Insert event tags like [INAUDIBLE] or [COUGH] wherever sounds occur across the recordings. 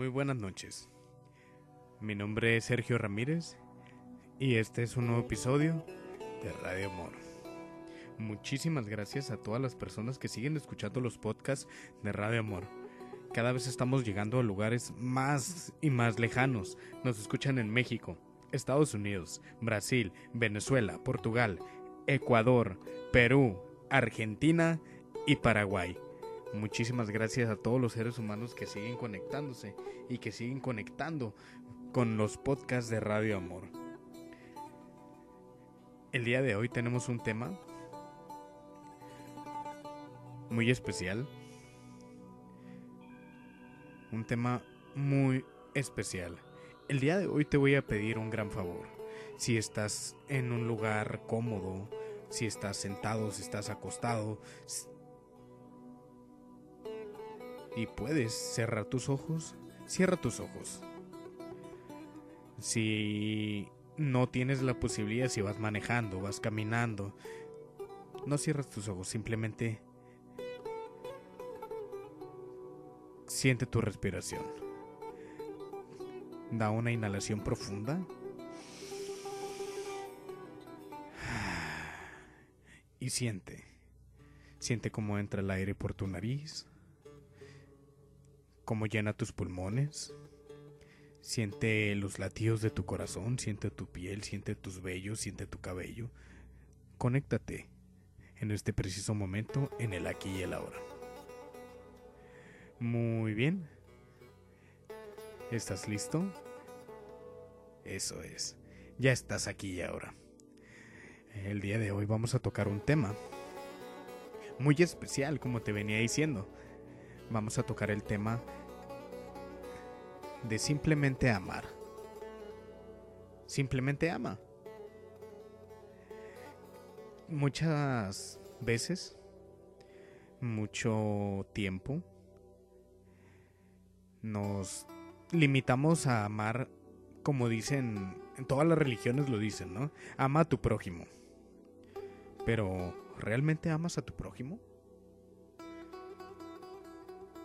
Muy buenas noches. Mi nombre es Sergio Ramírez y este es un nuevo episodio de Radio Amor. Muchísimas gracias a todas las personas que siguen escuchando los podcasts de Radio Amor. Cada vez estamos llegando a lugares más y más lejanos. Nos escuchan en México, Estados Unidos, Brasil, Venezuela, Portugal, Ecuador, Perú, Argentina y Paraguay. Muchísimas gracias a todos los seres humanos que siguen conectándose y que siguen conectando con los podcasts de Radio Amor. El día de hoy tenemos un tema muy especial. Un tema muy especial. El día de hoy te voy a pedir un gran favor. Si estás en un lugar cómodo, si estás sentado, si estás acostado, y puedes cerrar tus ojos, cierra tus ojos. Si no tienes la posibilidad, si vas manejando, vas caminando, no cierras tus ojos, simplemente siente tu respiración. Da una inhalación profunda. Y siente. Siente cómo entra el aire por tu nariz cómo llena tus pulmones. Siente los latidos de tu corazón, siente tu piel, siente tus vellos, siente tu cabello. Conéctate en este preciso momento, en el aquí y el ahora. Muy bien. ¿Estás listo? Eso es. Ya estás aquí y ahora. El día de hoy vamos a tocar un tema muy especial, como te venía diciendo. Vamos a tocar el tema de simplemente amar. Simplemente ama. Muchas veces, mucho tiempo, nos limitamos a amar como dicen, en todas las religiones lo dicen, ¿no? Ama a tu prójimo. Pero, ¿realmente amas a tu prójimo?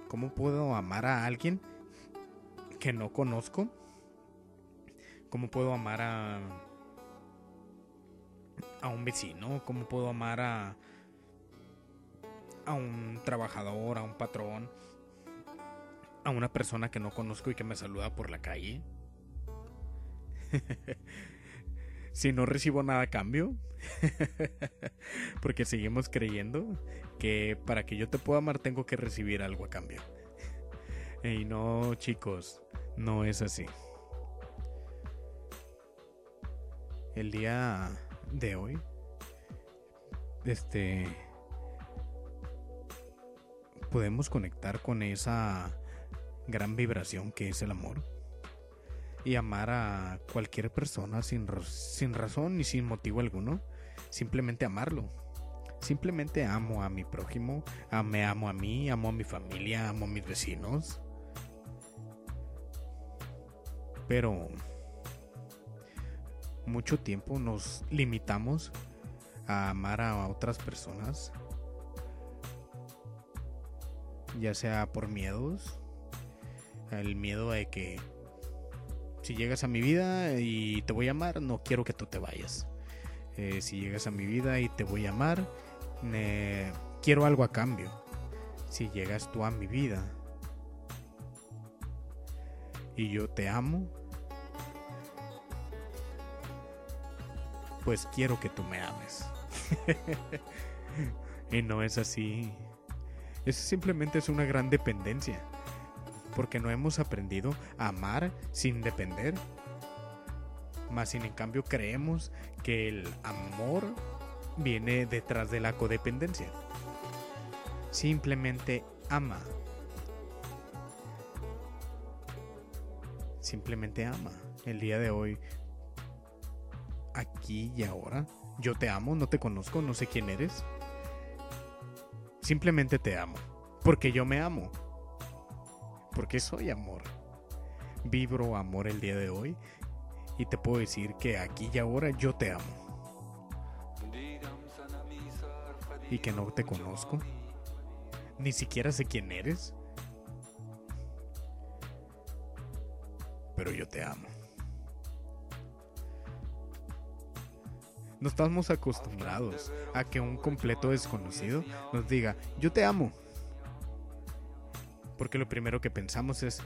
¿Cómo puedo amar a alguien que no conozco? ¿Cómo puedo amar a a un vecino? ¿Cómo puedo amar a a un trabajador, a un patrón, a una persona que no conozco y que me saluda por la calle? [LAUGHS] si no recibo nada a cambio, [LAUGHS] porque seguimos creyendo que para que yo te pueda amar tengo que recibir algo a cambio. [LAUGHS] Y no, chicos, no es así. El día de hoy, este, podemos conectar con esa gran vibración que es el amor y amar a cualquier persona sin, sin razón ni sin motivo alguno, simplemente amarlo. Simplemente amo a mi prójimo, me amo a mí, amo a mi familia, amo a mis vecinos pero mucho tiempo nos limitamos a amar a otras personas, ya sea por miedos, el miedo de que si llegas a mi vida y te voy a amar, no quiero que tú te vayas. Eh, si llegas a mi vida y te voy a amar, quiero algo a cambio. Si llegas tú a mi vida y yo te amo, pues quiero que tú me ames. [LAUGHS] y no es así. Eso simplemente es una gran dependencia. Porque no hemos aprendido a amar sin depender. Más sin en cambio creemos que el amor viene detrás de la codependencia. Simplemente ama. Simplemente ama. El día de hoy aquí y ahora. Yo te amo, no te conozco, no sé quién eres. Simplemente te amo. Porque yo me amo. Porque soy amor. Vibro amor el día de hoy. Y te puedo decir que aquí y ahora yo te amo. Y que no te conozco. Ni siquiera sé quién eres. Pero yo te amo. No estamos acostumbrados a que un completo desconocido nos diga, yo te amo. Porque lo primero que pensamos es,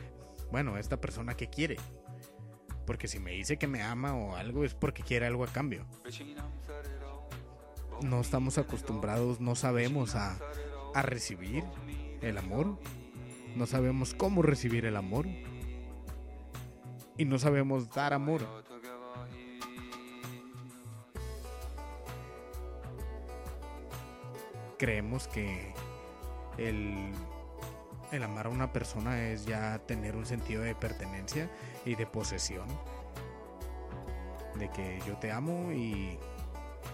bueno, esta persona que quiere. Porque si me dice que me ama o algo es porque quiere algo a cambio. No estamos acostumbrados, no sabemos a, a recibir el amor. No sabemos cómo recibir el amor. Y no sabemos dar amor. Creemos que el el amar a una persona es ya tener un sentido de pertenencia y de posesión. De que yo te amo y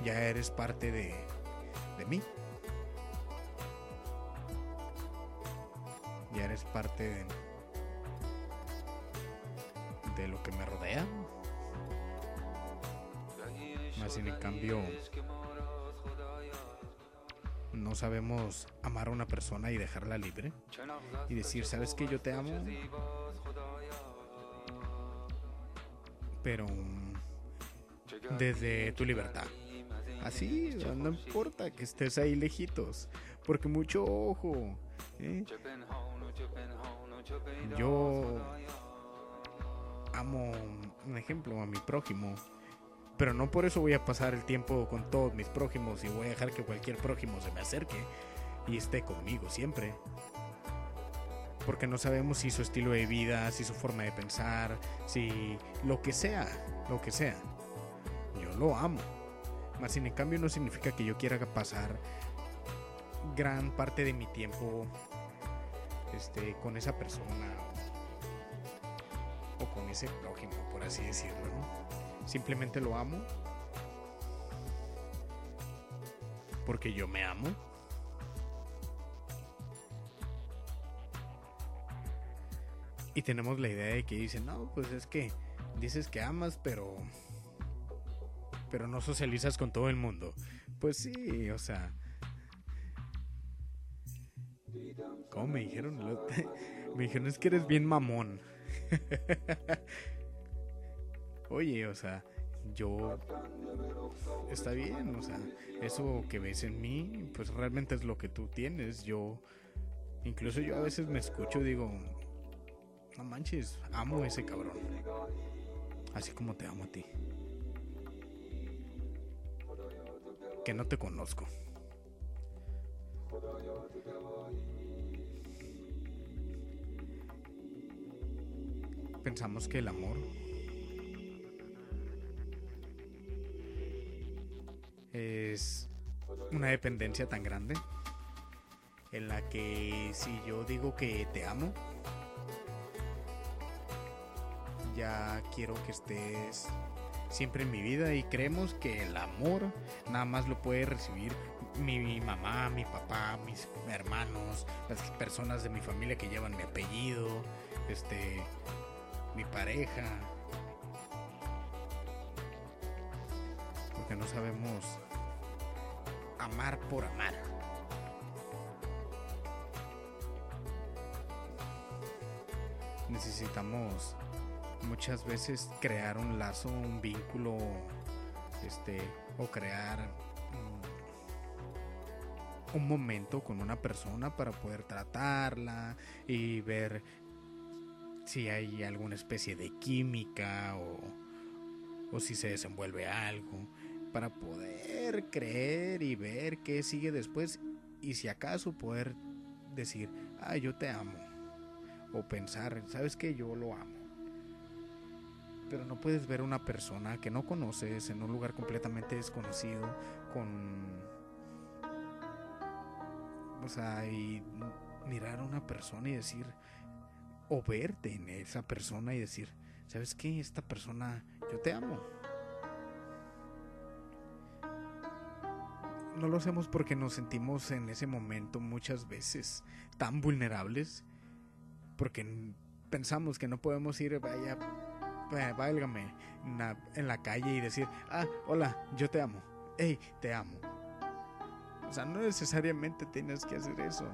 ya eres parte de, de mí. Ya eres parte de, de lo que me rodea. Más en cambio no sabemos amar a una persona y dejarla libre y decir, ¿sabes que yo te amo? Pero desde tu libertad. Así, no importa que estés ahí lejitos, porque mucho ojo. ¿eh? Yo amo, un ejemplo, a mi prójimo pero no por eso voy a pasar el tiempo con todos mis prójimos y voy a dejar que cualquier prójimo se me acerque y esté conmigo siempre. Porque no sabemos si su estilo de vida, si su forma de pensar, si lo que sea, lo que sea. Yo lo amo. Más sin en cambio no significa que yo quiera pasar gran parte de mi tiempo este, con esa persona con ese prójimo, por así decirlo. ¿no? Simplemente lo amo. Porque yo me amo. Y tenemos la idea de que dicen, no, pues es que dices que amas, pero... Pero no socializas con todo el mundo. Pues sí, o sea... ¿Cómo me dijeron? [LAUGHS] me dijeron, es que eres bien mamón. [LAUGHS] oye, o sea, yo está bien, o sea, eso que ves en mí, pues realmente es lo que tú tienes. Yo, incluso yo a veces me escucho y digo, no manches, amo a ese cabrón, así como te amo a ti. Que no te conozco. Pensamos que el amor es una dependencia tan grande en la que si yo digo que te amo, ya quiero que estés siempre en mi vida y creemos que el amor nada más lo puede recibir mi, mamá, mi papá, mis hermanos, las personas de mi familia que llevan mi apellido, este, mi pareja. Porque no sabemos amar por amar. Necesitamos muchas veces crear un lazo, un vínculo, este, o crear un momento con una persona para poder tratarla y ver si hay alguna especie de química o, o si se desenvuelve algo para poder creer y ver qué sigue después y si acaso poder decir, ah, yo te amo. O pensar, sabes que yo lo amo. Pero no puedes ver una persona que no conoces en un lugar completamente desconocido con... O sea, y mirar a una persona y decir, o verte en esa persona y decir, ¿sabes qué? Esta persona, yo te amo. no lo hacemos porque nos sentimos en ese momento muchas veces tan vulnerables, porque pensamos que no podemos ir, vaya, válgame, en la, calle y decir, ah, hola, yo te amo, hey, te amo. O sea, no necesariamente tienes que hacer eso.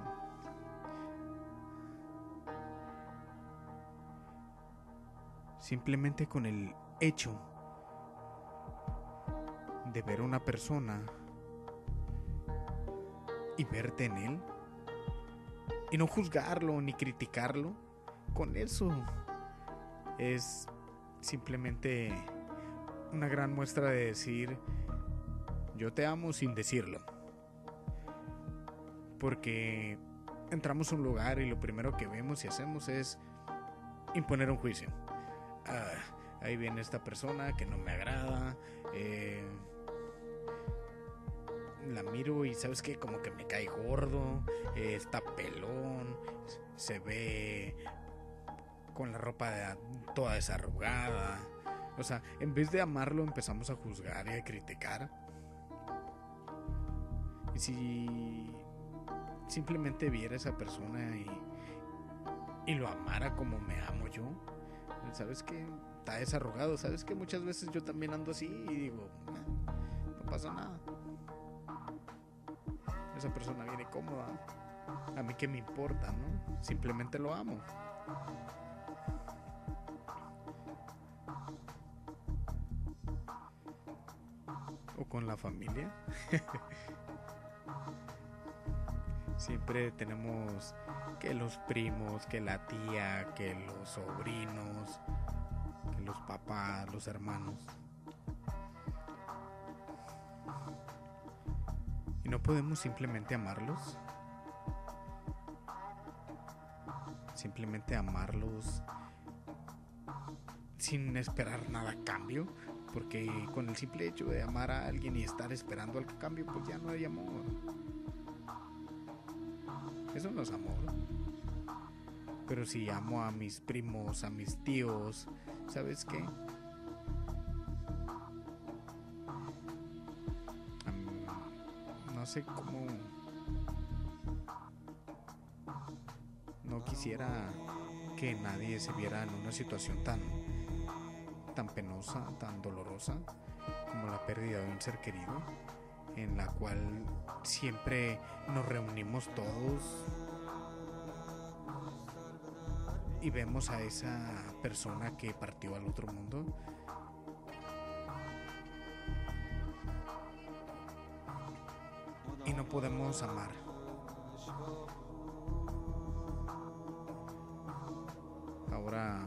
Simplemente con el hecho de ver a una persona y verte en él y no juzgarlo ni criticarlo, con eso es simplemente una gran muestra de decir yo te amo sin decirlo. Porque entramos a un lugar y lo primero que vemos y hacemos es imponer un juicio. Ah, ahí viene esta persona que no me agrada. Eh, la miro y sabes que como que me cae gordo, eh, está pelón, se ve con la ropa toda desarrugada. O sea, en vez de amarlo empezamos a juzgar y a criticar. Y si simplemente viera a esa persona y, y lo amara como me amo yo, sabes que está desarrugado, sabes que muchas veces yo también ando así y digo, no pasa nada esa persona viene cómoda. A mí que me importa, ¿no? Simplemente lo amo. O con la familia. [LAUGHS] Siempre tenemos que los primos, que la tía, que los sobrinos, que los papás, los hermanos. no podemos simplemente amarlos? Simplemente amarlos sin esperar nada a cambio. Porque con el simple hecho de amar a alguien y estar esperando al cambio, pues ya no hay amor. Eso no es amor. Pero si amo a mis primos, a mis tíos, ¿sabes qué? no sé cómo... No quisiera que nadie se viera en una situación tan, tan penosa, tan dolorosa como la pérdida de un ser querido, en la cual siempre nos reunimos todos y vemos a esa persona que partió al otro mundo y no podemos amar. Ahora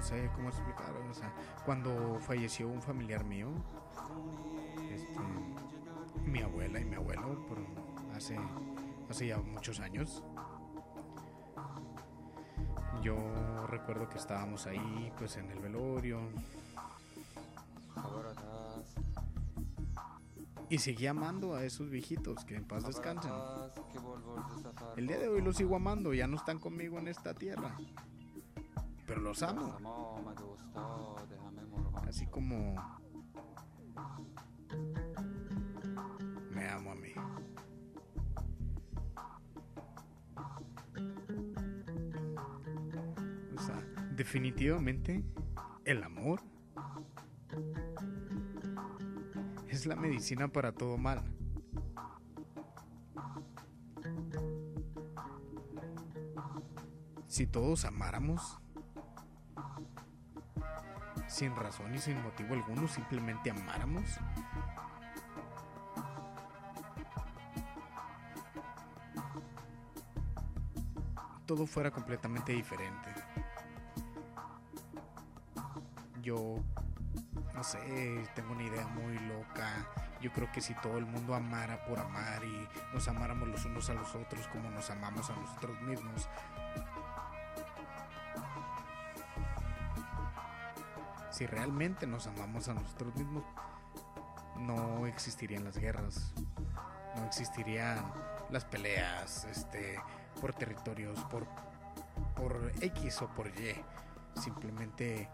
no sé cómo explicar, o sea, cuando falleció un familiar mío, este, mi abuela y mi abuelo, hace, hace ya muchos años, yo recuerdo que estábamos ahí, pues en el velorio, Y seguí amando a esos viejitos, que en paz descansen. El día de hoy los sigo amando, ya no están conmigo en esta tierra. Pero los amo. Así como definitivamente el amor es la medicina para todo mal. Si todos amáramos, sin razón y sin motivo alguno, simplemente amáramos, todo fuera completamente diferente. Yo no sé, tengo una idea muy loca. Yo creo que si todo el mundo amara por amar y nos amáramos los unos a los otros como nos amamos a nosotros mismos, si realmente nos amamos a nosotros mismos, no existirían las guerras, no existirían las peleas, este, por territorios, por, por X o por Y. Simplemente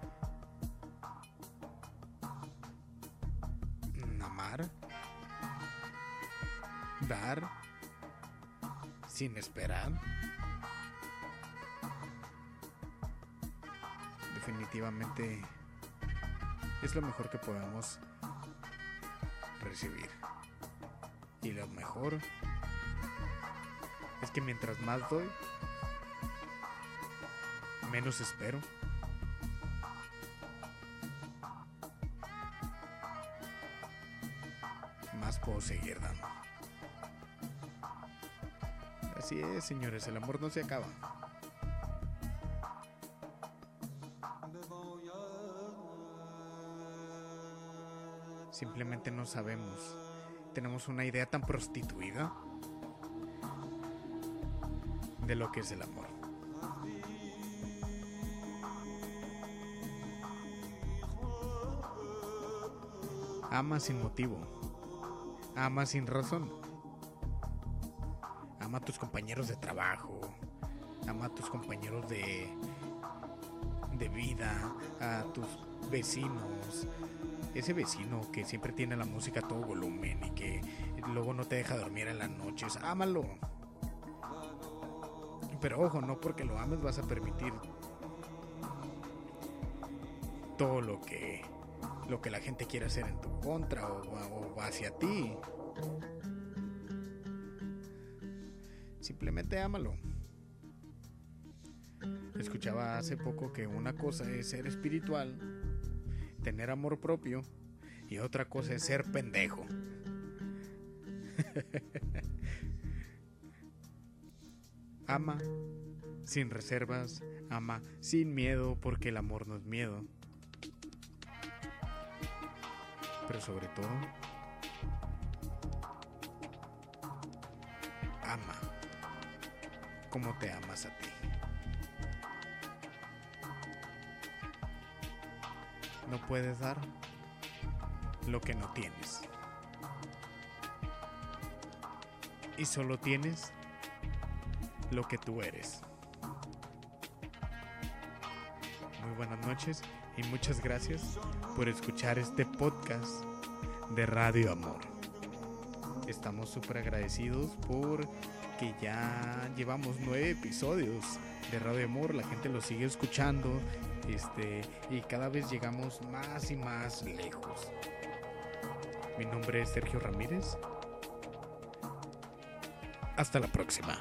dar sin esperar. Definitivamente es lo mejor que podemos recibir. Y lo mejor es que mientras más doy, menos espero. Más puedo seguir dando. Así es, señores, el amor no se acaba. Simplemente no sabemos. Tenemos una idea tan prostituida de lo que es el amor. Ama sin motivo. Ama sin razón. Ama a tus compañeros de trabajo. Ama a tus compañeros de de vida, a tus vecinos, ese vecino que siempre tiene la música a todo volumen y que luego no te deja dormir en las noches, ámalo. Pero ojo, no porque lo ames vas a permitir todo lo que lo que la gente quiere hacer en tu contra o, o hacia ti. Simplemente ámalo. Escuchaba hace poco que una cosa es ser espiritual tener amor propio y otra cosa es ser pendejo. [LAUGHS] ama sin reservas, ama sin miedo porque el amor no es miedo. Pero sobre todo, como te amas a ti. No puedes dar lo que no tienes. Y solo tienes lo que tú eres. Muy buenas noches y muchas gracias por escuchar este podcast de Radio Amor. Estamos súper agradecidos por que ya llevamos nueve episodios de Radio Amor, la gente lo sigue escuchando este, y cada vez llegamos más y más lejos. Mi nombre es Sergio Ramírez. Hasta la próxima.